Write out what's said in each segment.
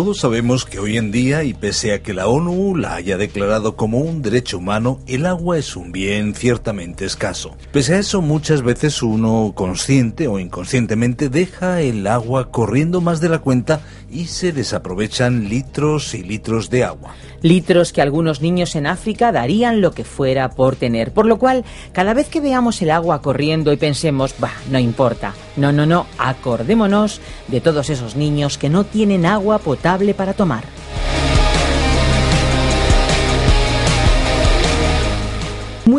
Todos sabemos que hoy en día, y pese a que la ONU la haya declarado como un derecho humano, el agua es un bien ciertamente escaso. Pese a eso, muchas veces uno consciente o inconscientemente deja el agua corriendo más de la cuenta y se desaprovechan litros y litros de agua. Litros que algunos niños en África darían lo que fuera por tener. Por lo cual, cada vez que veamos el agua corriendo y pensemos, bah, no importa. No, no, no, acordémonos de todos esos niños que no tienen agua potable para tomar.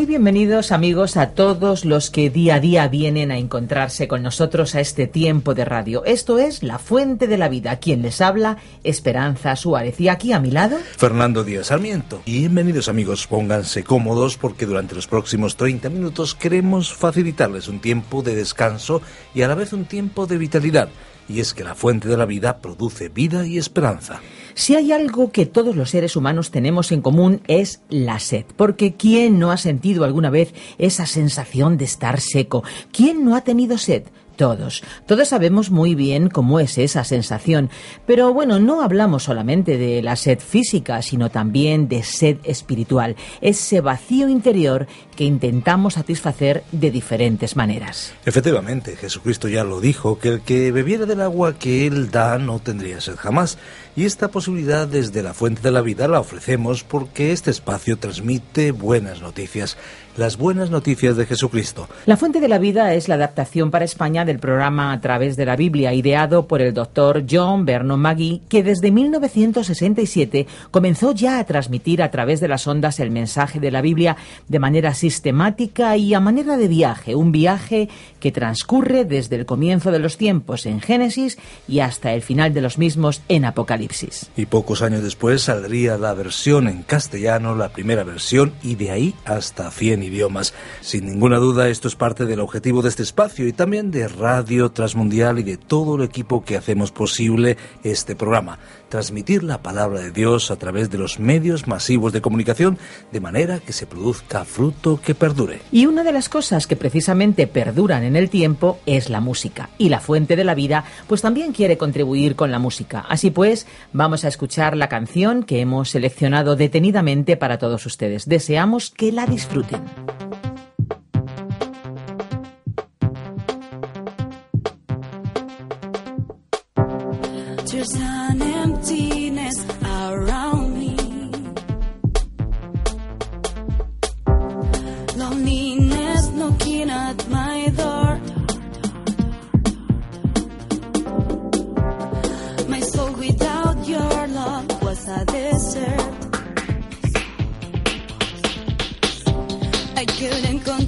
Bienvenidos amigos a todos los que día a día vienen a encontrarse con nosotros a este tiempo de radio. Esto es La Fuente de la Vida. Quien les habla, Esperanza Suárez. Y aquí a mi lado, Fernando Díaz Sarmiento. Bienvenidos amigos, pónganse cómodos porque durante los próximos 30 minutos queremos facilitarles un tiempo de descanso y a la vez un tiempo de vitalidad. Y es que la Fuente de la Vida produce vida y esperanza. Si hay algo que todos los seres humanos tenemos en común es la sed, porque ¿quién no ha sentido alguna vez esa sensación de estar seco? ¿Quién no ha tenido sed? Todos. Todos sabemos muy bien cómo es esa sensación. Pero bueno, no hablamos solamente de la sed física, sino también de sed espiritual. Ese vacío interior que intentamos satisfacer de diferentes maneras. Efectivamente, Jesucristo ya lo dijo, que el que bebiera del agua que Él da no tendría sed jamás. Y esta posibilidad desde la fuente de la vida la ofrecemos porque este espacio transmite buenas noticias, las buenas noticias de Jesucristo. La fuente de la vida es la adaptación para España del programa A través de la Biblia, ideado por el doctor John Vernon Magee, que desde 1967 comenzó ya a transmitir a través de las ondas el mensaje de la Biblia de manera sistemática y a manera de viaje, un viaje que transcurre desde el comienzo de los tiempos en Génesis y hasta el final de los mismos en Apocalipsis. Y pocos años después saldría la versión en castellano, la primera versión, y de ahí hasta 100 Sin ninguna duda, esto es parte del objetivo de este espacio y también de Radio Transmundial y de todo el equipo que hacemos posible este programa. Transmitir la palabra de Dios a través de los medios masivos de comunicación de manera que se produzca fruto que perdure. Y una de las cosas que precisamente perduran en el tiempo es la música. Y la fuente de la vida, pues también quiere contribuir con la música. Así pues, vamos a escuchar la canción que hemos seleccionado detenidamente para todos ustedes. Deseamos que la disfruten. thank you I couldn't continue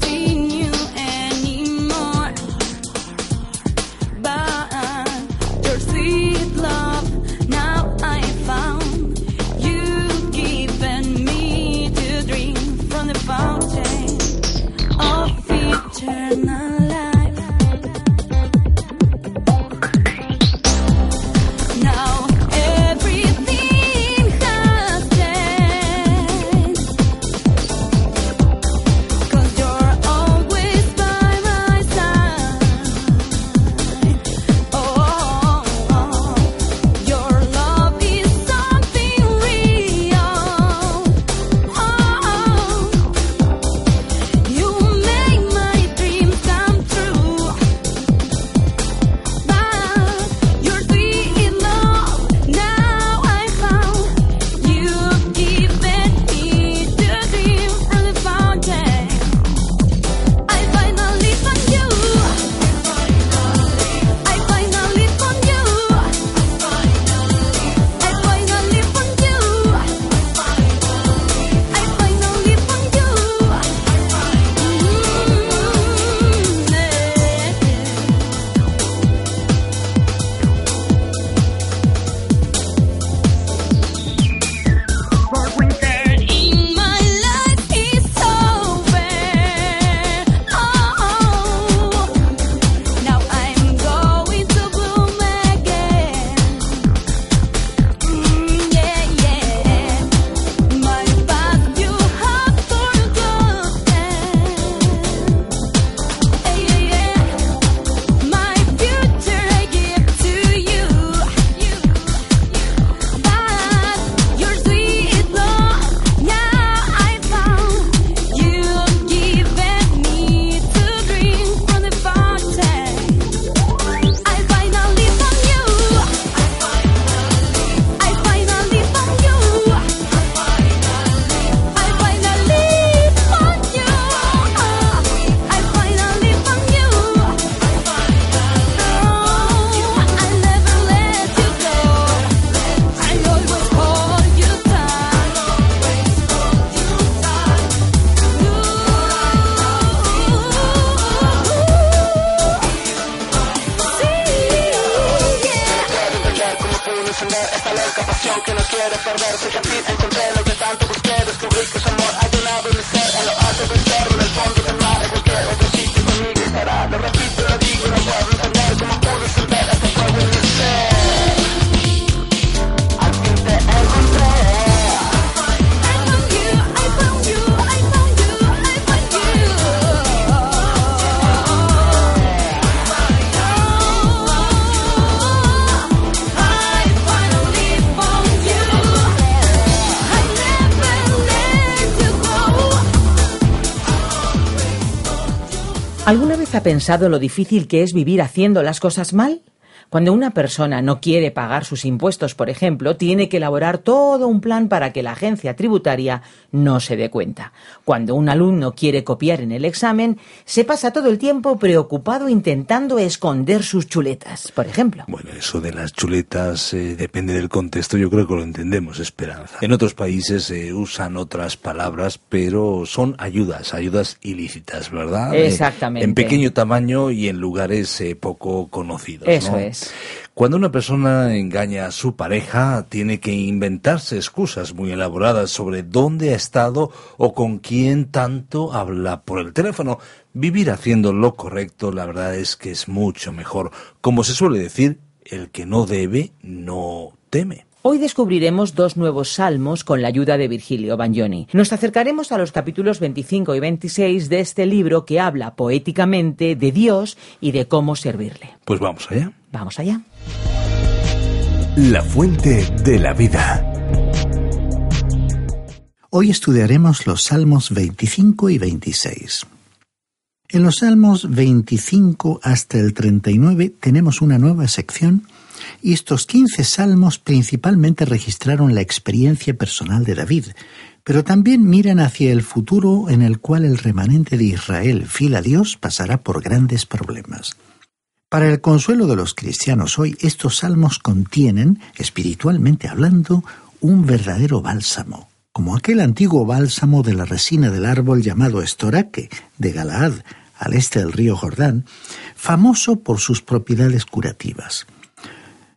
¿Alguna vez ha pensado lo difícil que es vivir haciendo las cosas mal? Cuando una persona no quiere pagar sus impuestos, por ejemplo, tiene que elaborar todo un plan para que la agencia tributaria no se dé cuenta. Cuando un alumno quiere copiar en el examen, se pasa todo el tiempo preocupado intentando esconder sus chuletas, por ejemplo. Bueno, eso de las chuletas eh, depende del contexto, yo creo que lo entendemos, Esperanza. En otros países se usan otras palabras, pero son ayudas, ayudas ilícitas, ¿verdad? Eh, Exactamente. en pequeño tamaño y en lugares eh, poco conocidos. Eso ¿no? es. Cuando una persona engaña a su pareja, tiene que inventarse excusas muy elaboradas sobre dónde ha estado o con quién tanto habla por el teléfono. Vivir haciendo lo correcto, la verdad es que es mucho mejor. Como se suele decir, el que no debe, no teme. Hoy descubriremos dos nuevos salmos con la ayuda de Virgilio Bagnoni. Nos acercaremos a los capítulos 25 y 26 de este libro que habla poéticamente de Dios y de cómo servirle. Pues vamos allá. Vamos allá. La fuente de la vida. Hoy estudiaremos los Salmos 25 y 26. En los Salmos 25 hasta el 39 tenemos una nueva sección y estos 15 salmos principalmente registraron la experiencia personal de David, pero también miran hacia el futuro en el cual el remanente de Israel, fiel a Dios, pasará por grandes problemas. Para el consuelo de los cristianos hoy, estos salmos contienen, espiritualmente hablando, un verdadero bálsamo, como aquel antiguo bálsamo de la resina del árbol llamado estoraque, de Galaad, al este del río Jordán, famoso por sus propiedades curativas.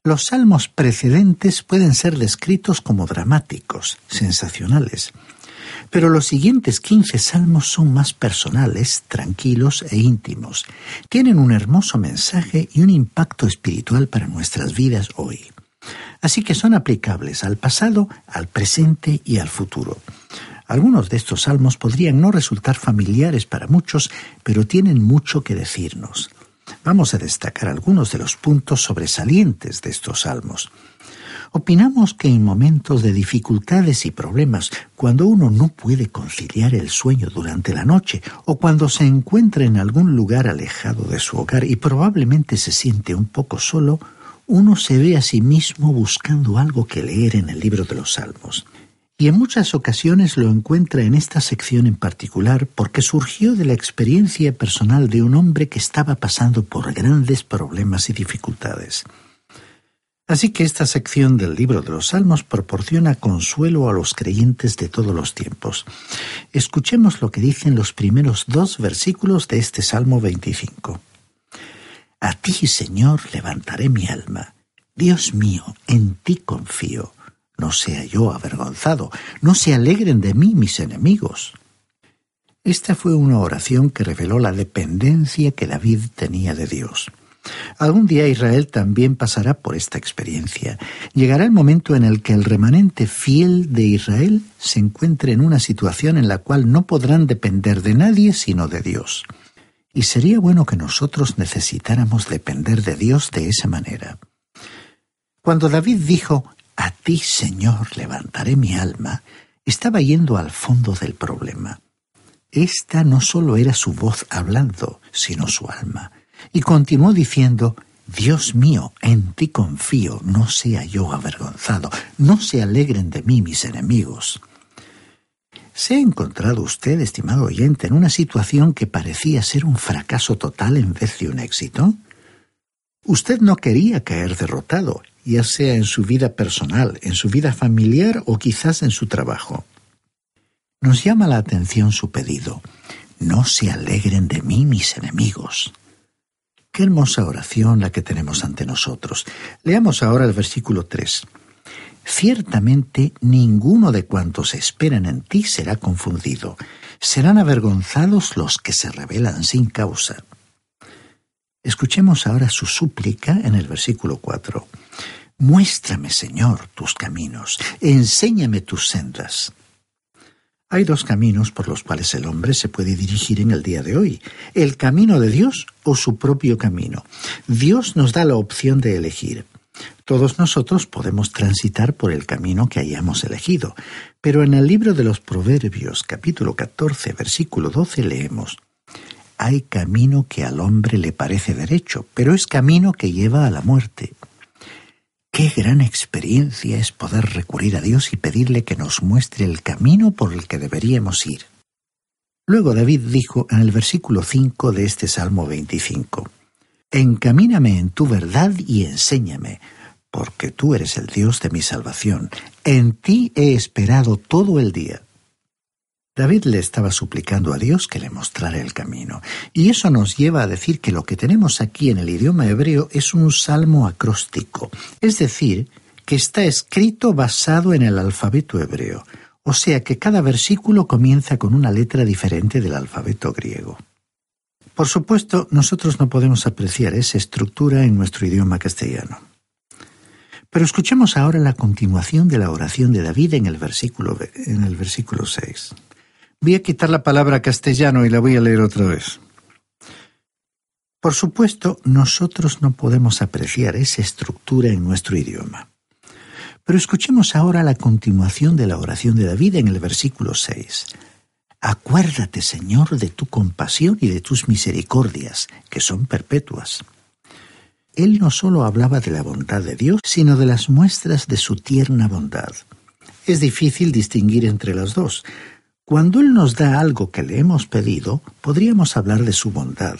Los salmos precedentes pueden ser descritos como dramáticos, sensacionales, pero los siguientes 15 salmos son más personales, tranquilos e íntimos. Tienen un hermoso mensaje y un impacto espiritual para nuestras vidas hoy. Así que son aplicables al pasado, al presente y al futuro. Algunos de estos salmos podrían no resultar familiares para muchos, pero tienen mucho que decirnos. Vamos a destacar algunos de los puntos sobresalientes de estos salmos. Opinamos que en momentos de dificultades y problemas, cuando uno no puede conciliar el sueño durante la noche o cuando se encuentra en algún lugar alejado de su hogar y probablemente se siente un poco solo, uno se ve a sí mismo buscando algo que leer en el libro de los Salmos. Y en muchas ocasiones lo encuentra en esta sección en particular porque surgió de la experiencia personal de un hombre que estaba pasando por grandes problemas y dificultades. Así que esta sección del libro de los Salmos proporciona consuelo a los creyentes de todos los tiempos. Escuchemos lo que dicen los primeros dos versículos de este Salmo 25. A ti, Señor, levantaré mi alma. Dios mío, en ti confío. No sea yo avergonzado, no se alegren de mí mis enemigos. Esta fue una oración que reveló la dependencia que David tenía de Dios. Algún día Israel también pasará por esta experiencia. Llegará el momento en el que el remanente fiel de Israel se encuentre en una situación en la cual no podrán depender de nadie sino de Dios. Y sería bueno que nosotros necesitáramos depender de Dios de esa manera. Cuando David dijo, A ti, Señor, levantaré mi alma, estaba yendo al fondo del problema. Esta no solo era su voz hablando, sino su alma. Y continuó diciendo, Dios mío, en ti confío, no sea yo avergonzado, no se alegren de mí mis enemigos. ¿Se ha encontrado usted, estimado oyente, en una situación que parecía ser un fracaso total en vez de un éxito? Usted no quería caer derrotado, ya sea en su vida personal, en su vida familiar o quizás en su trabajo. Nos llama la atención su pedido. No se alegren de mí mis enemigos. Qué hermosa oración la que tenemos ante nosotros. Leamos ahora el versículo 3. Ciertamente ninguno de cuantos esperan en ti será confundido. Serán avergonzados los que se rebelan sin causa. Escuchemos ahora su súplica en el versículo 4. Muéstrame, Señor, tus caminos, enséñame tus sendas. Hay dos caminos por los cuales el hombre se puede dirigir en el día de hoy, el camino de Dios o su propio camino. Dios nos da la opción de elegir. Todos nosotros podemos transitar por el camino que hayamos elegido, pero en el libro de los Proverbios capítulo 14 versículo 12 leemos, Hay camino que al hombre le parece derecho, pero es camino que lleva a la muerte. Qué gran experiencia es poder recurrir a Dios y pedirle que nos muestre el camino por el que deberíamos ir. Luego David dijo en el versículo 5 de este Salmo 25, Encamíname en tu verdad y enséñame, porque tú eres el Dios de mi salvación. En ti he esperado todo el día. David le estaba suplicando a Dios que le mostrara el camino, y eso nos lleva a decir que lo que tenemos aquí en el idioma hebreo es un salmo acróstico, es decir, que está escrito basado en el alfabeto hebreo, o sea que cada versículo comienza con una letra diferente del alfabeto griego. Por supuesto, nosotros no podemos apreciar esa estructura en nuestro idioma castellano. Pero escuchemos ahora la continuación de la oración de David en el versículo, en el versículo 6. Voy a quitar la palabra castellano y la voy a leer otra vez. Por supuesto, nosotros no podemos apreciar esa estructura en nuestro idioma. Pero escuchemos ahora la continuación de la oración de David en el versículo 6. Acuérdate, Señor, de tu compasión y de tus misericordias, que son perpetuas. Él no solo hablaba de la bondad de Dios, sino de las muestras de su tierna bondad. Es difícil distinguir entre las dos, cuando Él nos da algo que le hemos pedido, podríamos hablar de su bondad,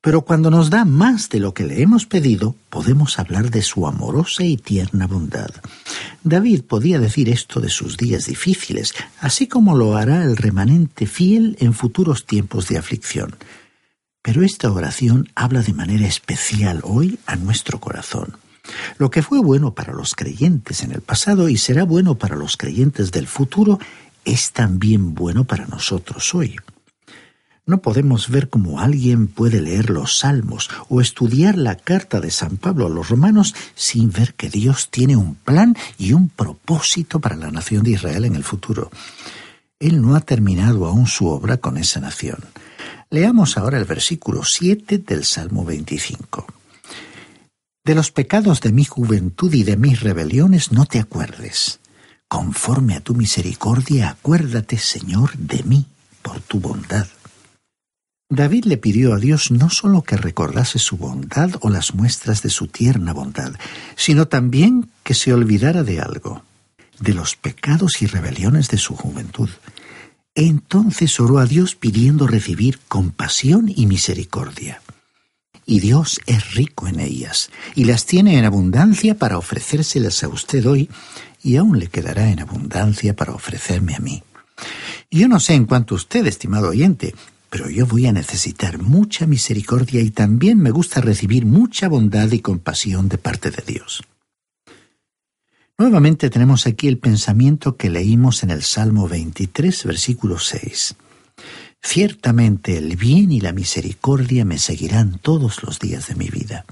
pero cuando nos da más de lo que le hemos pedido, podemos hablar de su amorosa y tierna bondad. David podía decir esto de sus días difíciles, así como lo hará el remanente fiel en futuros tiempos de aflicción. Pero esta oración habla de manera especial hoy a nuestro corazón. Lo que fue bueno para los creyentes en el pasado y será bueno para los creyentes del futuro es también bueno para nosotros hoy. No podemos ver cómo alguien puede leer los salmos o estudiar la carta de San Pablo a los romanos sin ver que Dios tiene un plan y un propósito para la nación de Israel en el futuro. Él no ha terminado aún su obra con esa nación. Leamos ahora el versículo 7 del Salmo 25. De los pecados de mi juventud y de mis rebeliones no te acuerdes Conforme a tu misericordia, acuérdate, Señor, de mí, por tu bondad. David le pidió a Dios no solo que recordase su bondad o las muestras de su tierna bondad, sino también que se olvidara de algo, de los pecados y rebeliones de su juventud. Entonces oró a Dios pidiendo recibir compasión y misericordia. Y Dios es rico en ellas, y las tiene en abundancia para ofrecérselas a usted hoy y aún le quedará en abundancia para ofrecerme a mí. Yo no sé en cuanto usted, estimado oyente, pero yo voy a necesitar mucha misericordia y también me gusta recibir mucha bondad y compasión de parte de Dios. Nuevamente tenemos aquí el pensamiento que leímos en el Salmo 23, versículo 6. Ciertamente el bien y la misericordia me seguirán todos los días de mi vida.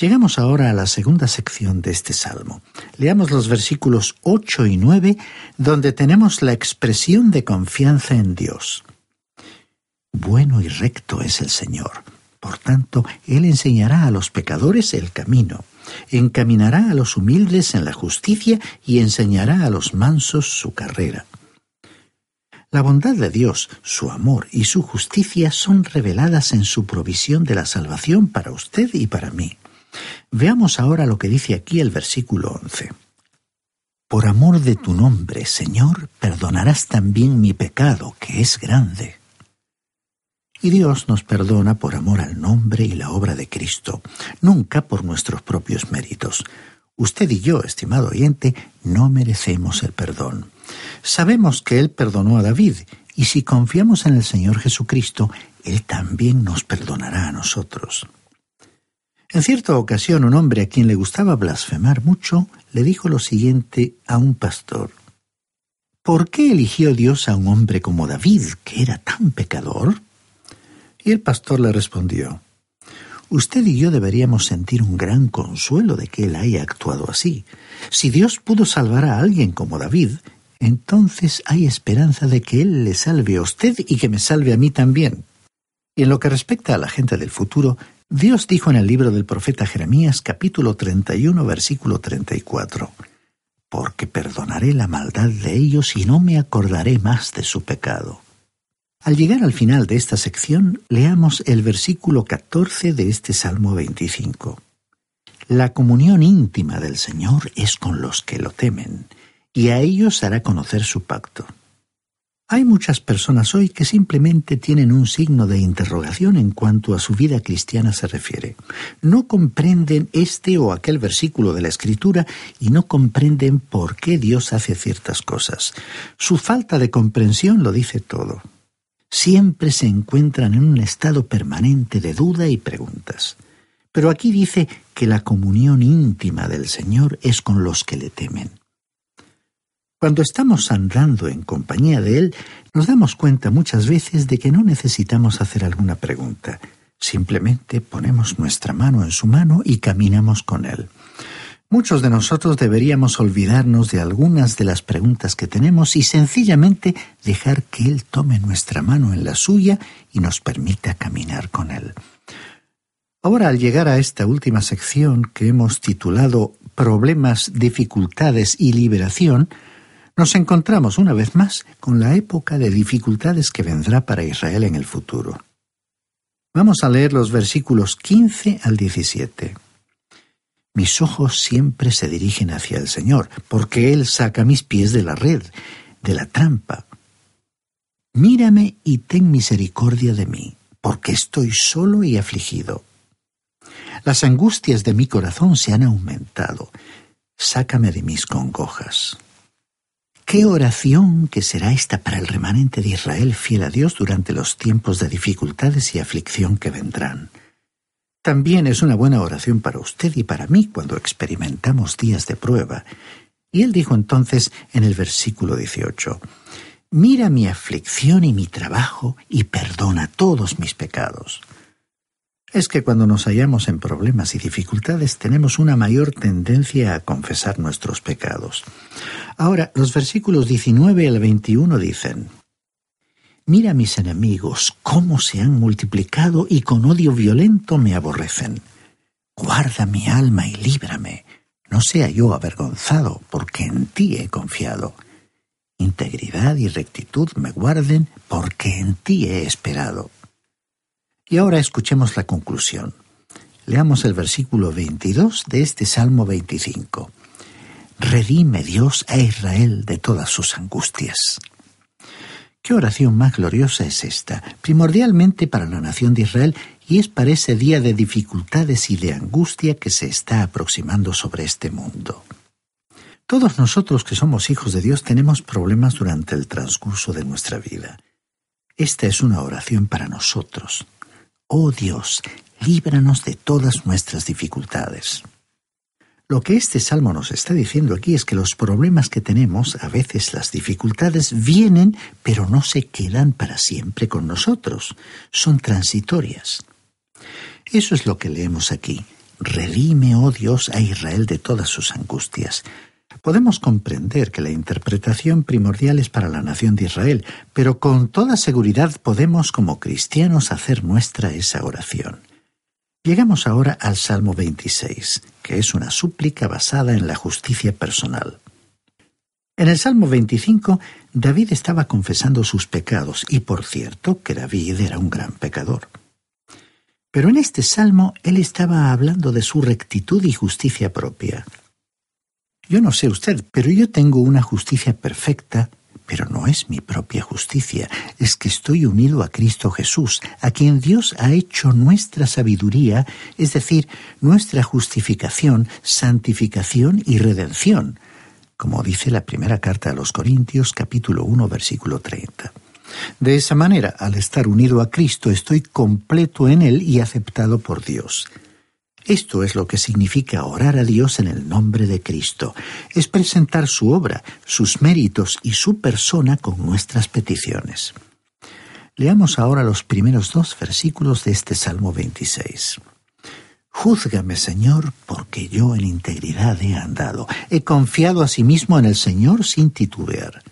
Llegamos ahora a la segunda sección de este salmo. Leamos los versículos 8 y 9, donde tenemos la expresión de confianza en Dios. Bueno y recto es el Señor. Por tanto, Él enseñará a los pecadores el camino, encaminará a los humildes en la justicia y enseñará a los mansos su carrera. La bondad de Dios, su amor y su justicia son reveladas en su provisión de la salvación para usted y para mí. Veamos ahora lo que dice aquí el versículo 11. Por amor de tu nombre, Señor, perdonarás también mi pecado, que es grande. Y Dios nos perdona por amor al nombre y la obra de Cristo, nunca por nuestros propios méritos. Usted y yo, estimado oyente, no merecemos el perdón. Sabemos que Él perdonó a David, y si confiamos en el Señor Jesucristo, Él también nos perdonará a nosotros. En cierta ocasión un hombre a quien le gustaba blasfemar mucho le dijo lo siguiente a un pastor. ¿Por qué eligió Dios a un hombre como David, que era tan pecador? Y el pastor le respondió, Usted y yo deberíamos sentir un gran consuelo de que él haya actuado así. Si Dios pudo salvar a alguien como David, entonces hay esperanza de que Él le salve a usted y que me salve a mí también. Y en lo que respecta a la gente del futuro, Dios dijo en el libro del profeta Jeremías capítulo 31 versículo 34, Porque perdonaré la maldad de ellos y no me acordaré más de su pecado. Al llegar al final de esta sección, leamos el versículo 14 de este Salmo 25. La comunión íntima del Señor es con los que lo temen, y a ellos hará conocer su pacto. Hay muchas personas hoy que simplemente tienen un signo de interrogación en cuanto a su vida cristiana se refiere. No comprenden este o aquel versículo de la Escritura y no comprenden por qué Dios hace ciertas cosas. Su falta de comprensión lo dice todo siempre se encuentran en un estado permanente de duda y preguntas. Pero aquí dice que la comunión íntima del Señor es con los que le temen. Cuando estamos andando en compañía de Él, nos damos cuenta muchas veces de que no necesitamos hacer alguna pregunta. Simplemente ponemos nuestra mano en su mano y caminamos con Él. Muchos de nosotros deberíamos olvidarnos de algunas de las preguntas que tenemos y sencillamente dejar que Él tome nuestra mano en la suya y nos permita caminar con Él. Ahora, al llegar a esta última sección que hemos titulado Problemas, dificultades y liberación, nos encontramos una vez más con la época de dificultades que vendrá para Israel en el futuro. Vamos a leer los versículos 15 al 17. Mis ojos siempre se dirigen hacia el Señor, porque Él saca mis pies de la red, de la trampa. Mírame y ten misericordia de mí, porque estoy solo y afligido. Las angustias de mi corazón se han aumentado. Sácame de mis congojas. Qué oración que será esta para el remanente de Israel fiel a Dios durante los tiempos de dificultades y aflicción que vendrán. También es una buena oración para usted y para mí cuando experimentamos días de prueba. Y él dijo entonces en el versículo 18, Mira mi aflicción y mi trabajo y perdona todos mis pecados. Es que cuando nos hallamos en problemas y dificultades tenemos una mayor tendencia a confesar nuestros pecados. Ahora, los versículos 19 al 21 dicen, Mira mis enemigos, cómo se han multiplicado y con odio violento me aborrecen. Guarda mi alma y líbrame, no sea yo avergonzado, porque en ti he confiado. Integridad y rectitud me guarden, porque en ti he esperado. Y ahora escuchemos la conclusión. Leamos el versículo 22 de este Salmo 25. Redime Dios a Israel de todas sus angustias. ¿Qué oración más gloriosa es esta? Primordialmente para la nación de Israel y es para ese día de dificultades y de angustia que se está aproximando sobre este mundo. Todos nosotros que somos hijos de Dios tenemos problemas durante el transcurso de nuestra vida. Esta es una oración para nosotros. Oh Dios, líbranos de todas nuestras dificultades. Lo que este salmo nos está diciendo aquí es que los problemas que tenemos, a veces las dificultades, vienen, pero no se quedan para siempre con nosotros, son transitorias. Eso es lo que leemos aquí. Redime, oh Dios, a Israel de todas sus angustias. Podemos comprender que la interpretación primordial es para la nación de Israel, pero con toda seguridad podemos como cristianos hacer nuestra esa oración. Llegamos ahora al Salmo 26, que es una súplica basada en la justicia personal. En el Salmo 25, David estaba confesando sus pecados, y por cierto que David era un gran pecador. Pero en este salmo él estaba hablando de su rectitud y justicia propia. Yo no sé usted, pero yo tengo una justicia perfecta pero no es mi propia justicia, es que estoy unido a Cristo Jesús, a quien Dios ha hecho nuestra sabiduría, es decir, nuestra justificación, santificación y redención, como dice la primera carta a los Corintios capítulo 1 versículo 30. De esa manera, al estar unido a Cristo, estoy completo en Él y aceptado por Dios. Esto es lo que significa orar a Dios en el nombre de Cristo. Es presentar su obra, sus méritos y su persona con nuestras peticiones. Leamos ahora los primeros dos versículos de este Salmo 26. Júzgame, Señor, porque yo en integridad he andado. He confiado a sí mismo en el Señor sin titubear.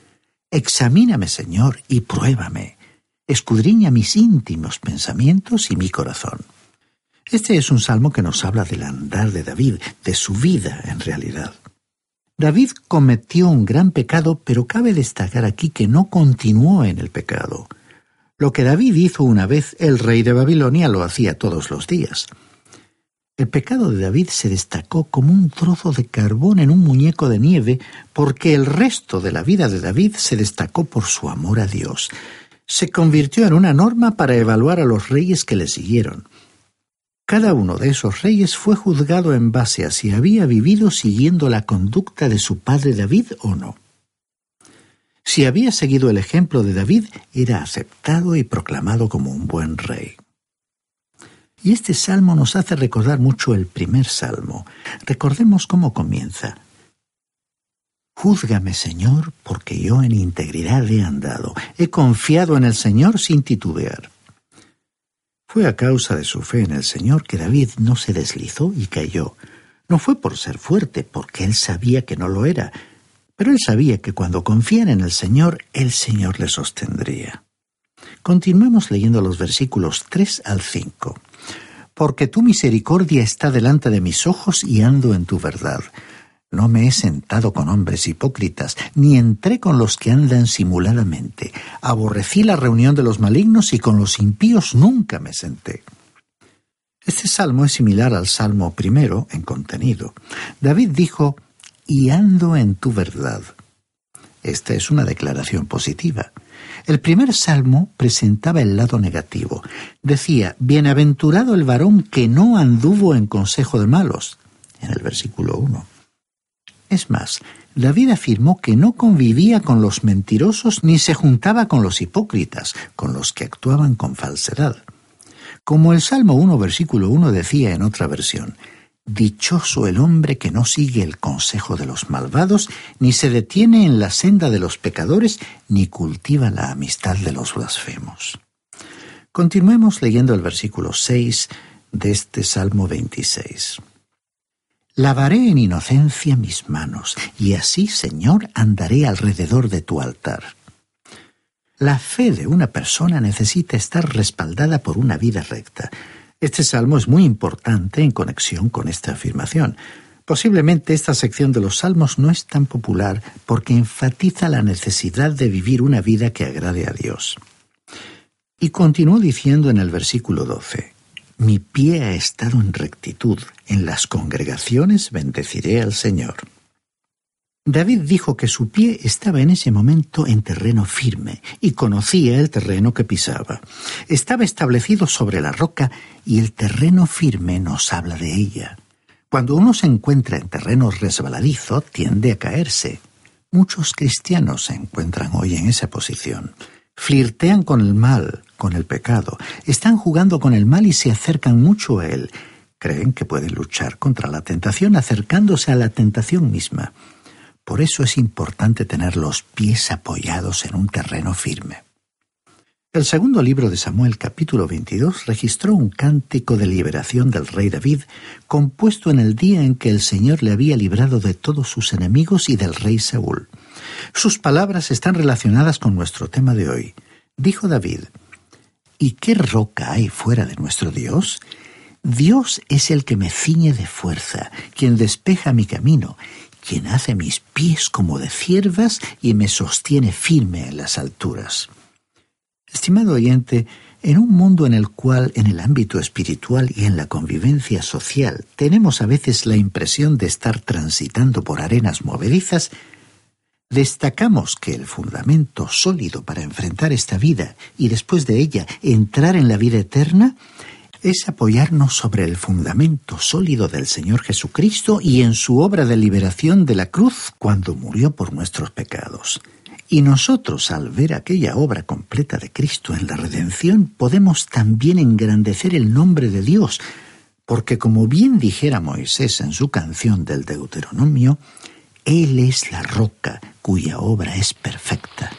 Examíname, Señor, y pruébame. Escudriña mis íntimos pensamientos y mi corazón. Este es un salmo que nos habla del andar de David, de su vida en realidad. David cometió un gran pecado, pero cabe destacar aquí que no continuó en el pecado. Lo que David hizo una vez, el rey de Babilonia lo hacía todos los días. El pecado de David se destacó como un trozo de carbón en un muñeco de nieve porque el resto de la vida de David se destacó por su amor a Dios. Se convirtió en una norma para evaluar a los reyes que le siguieron. Cada uno de esos reyes fue juzgado en base a si había vivido siguiendo la conducta de su padre David o no. Si había seguido el ejemplo de David, era aceptado y proclamado como un buen rey. Y este salmo nos hace recordar mucho el primer salmo. Recordemos cómo comienza. Júzgame, Señor, porque yo en integridad he andado. He confiado en el Señor sin titubear. Fue a causa de su fe en el Señor que David no se deslizó y cayó. No fue por ser fuerte, porque él sabía que no lo era, pero él sabía que cuando confían en el Señor, el Señor le sostendría. Continuemos leyendo los versículos 3 al 5. Porque tu misericordia está delante de mis ojos y ando en tu verdad. No me he sentado con hombres hipócritas, ni entré con los que andan simuladamente. Aborrecí la reunión de los malignos y con los impíos nunca me senté. Este salmo es similar al salmo primero en contenido. David dijo, y ando en tu verdad. Esta es una declaración positiva. El primer salmo presentaba el lado negativo. Decía, Bienaventurado el varón que no anduvo en consejo de malos, en el versículo 1. Es más, David afirmó que no convivía con los mentirosos ni se juntaba con los hipócritas, con los que actuaban con falsedad. Como el Salmo 1, versículo 1 decía en otra versión, Dichoso el hombre que no sigue el consejo de los malvados, ni se detiene en la senda de los pecadores, ni cultiva la amistad de los blasfemos. Continuemos leyendo el versículo 6 de este Salmo 26. Lavaré en inocencia mis manos, y así, Señor, andaré alrededor de tu altar. La fe de una persona necesita estar respaldada por una vida recta. Este salmo es muy importante en conexión con esta afirmación. Posiblemente esta sección de los salmos no es tan popular porque enfatiza la necesidad de vivir una vida que agrade a Dios. Y continuó diciendo en el versículo 12, Mi pie ha estado en rectitud, en las congregaciones bendeciré al Señor. David dijo que su pie estaba en ese momento en terreno firme y conocía el terreno que pisaba. Estaba establecido sobre la roca y el terreno firme nos habla de ella. Cuando uno se encuentra en terreno resbaladizo, tiende a caerse. Muchos cristianos se encuentran hoy en esa posición. Flirtean con el mal, con el pecado, están jugando con el mal y se acercan mucho a él. Creen que pueden luchar contra la tentación acercándose a la tentación misma. Por eso es importante tener los pies apoyados en un terreno firme. El segundo libro de Samuel capítulo 22 registró un cántico de liberación del rey David, compuesto en el día en que el Señor le había librado de todos sus enemigos y del rey Saúl. Sus palabras están relacionadas con nuestro tema de hoy. Dijo David, ¿Y qué roca hay fuera de nuestro Dios? Dios es el que me ciñe de fuerza, quien despeja mi camino, quien hace mis pies como de ciervas y me sostiene firme en las alturas. Estimado oyente, en un mundo en el cual, en el ámbito espiritual y en la convivencia social, tenemos a veces la impresión de estar transitando por arenas movedizas, destacamos que el fundamento sólido para enfrentar esta vida y después de ella entrar en la vida eterna es apoyarnos sobre el fundamento sólido del Señor Jesucristo y en su obra de liberación de la cruz cuando murió por nuestros pecados. Y nosotros, al ver aquella obra completa de Cristo en la redención, podemos también engrandecer el nombre de Dios, porque como bien dijera Moisés en su canción del Deuteronomio, Él es la roca cuya obra es perfecta.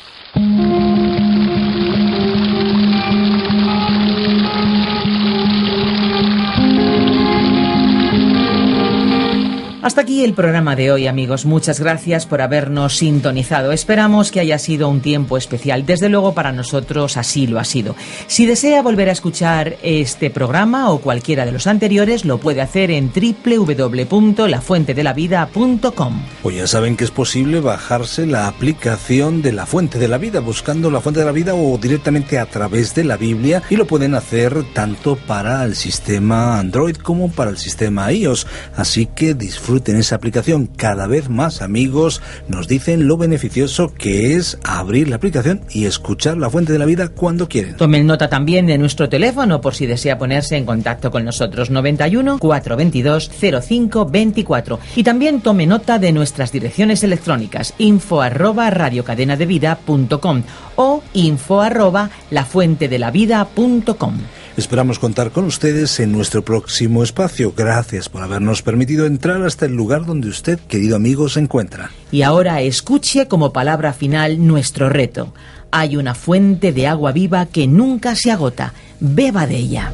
Hasta aquí el programa de hoy, amigos. Muchas gracias por habernos sintonizado. Esperamos que haya sido un tiempo especial. Desde luego, para nosotros así lo ha sido. Si desea volver a escuchar este programa o cualquiera de los anteriores, lo puede hacer en www.lafuentedelavida.com. Pues ya saben que es posible bajarse la aplicación de la Fuente de la Vida, buscando la Fuente de la Vida o directamente a través de la Biblia y lo pueden hacer tanto para el sistema Android como para el sistema iOS. Así que disfruten esa aplicación. Cada vez más amigos nos dicen lo beneficioso que es abrir la aplicación y escuchar la Fuente de la Vida cuando quieren. Tomen nota también de nuestro teléfono por si desea ponerse en contacto con nosotros 91 422 05 24 y también tome nota de nuestras direcciones electrónicas info arroba radiocadenadevida.com o info arroba lafuentedelavida.com. Esperamos contar con ustedes en nuestro próximo espacio. Gracias por habernos permitido entrar hasta el lugar donde usted, querido amigo, se encuentra. Y ahora escuche como palabra final nuestro reto. Hay una fuente de agua viva que nunca se agota. Beba de ella.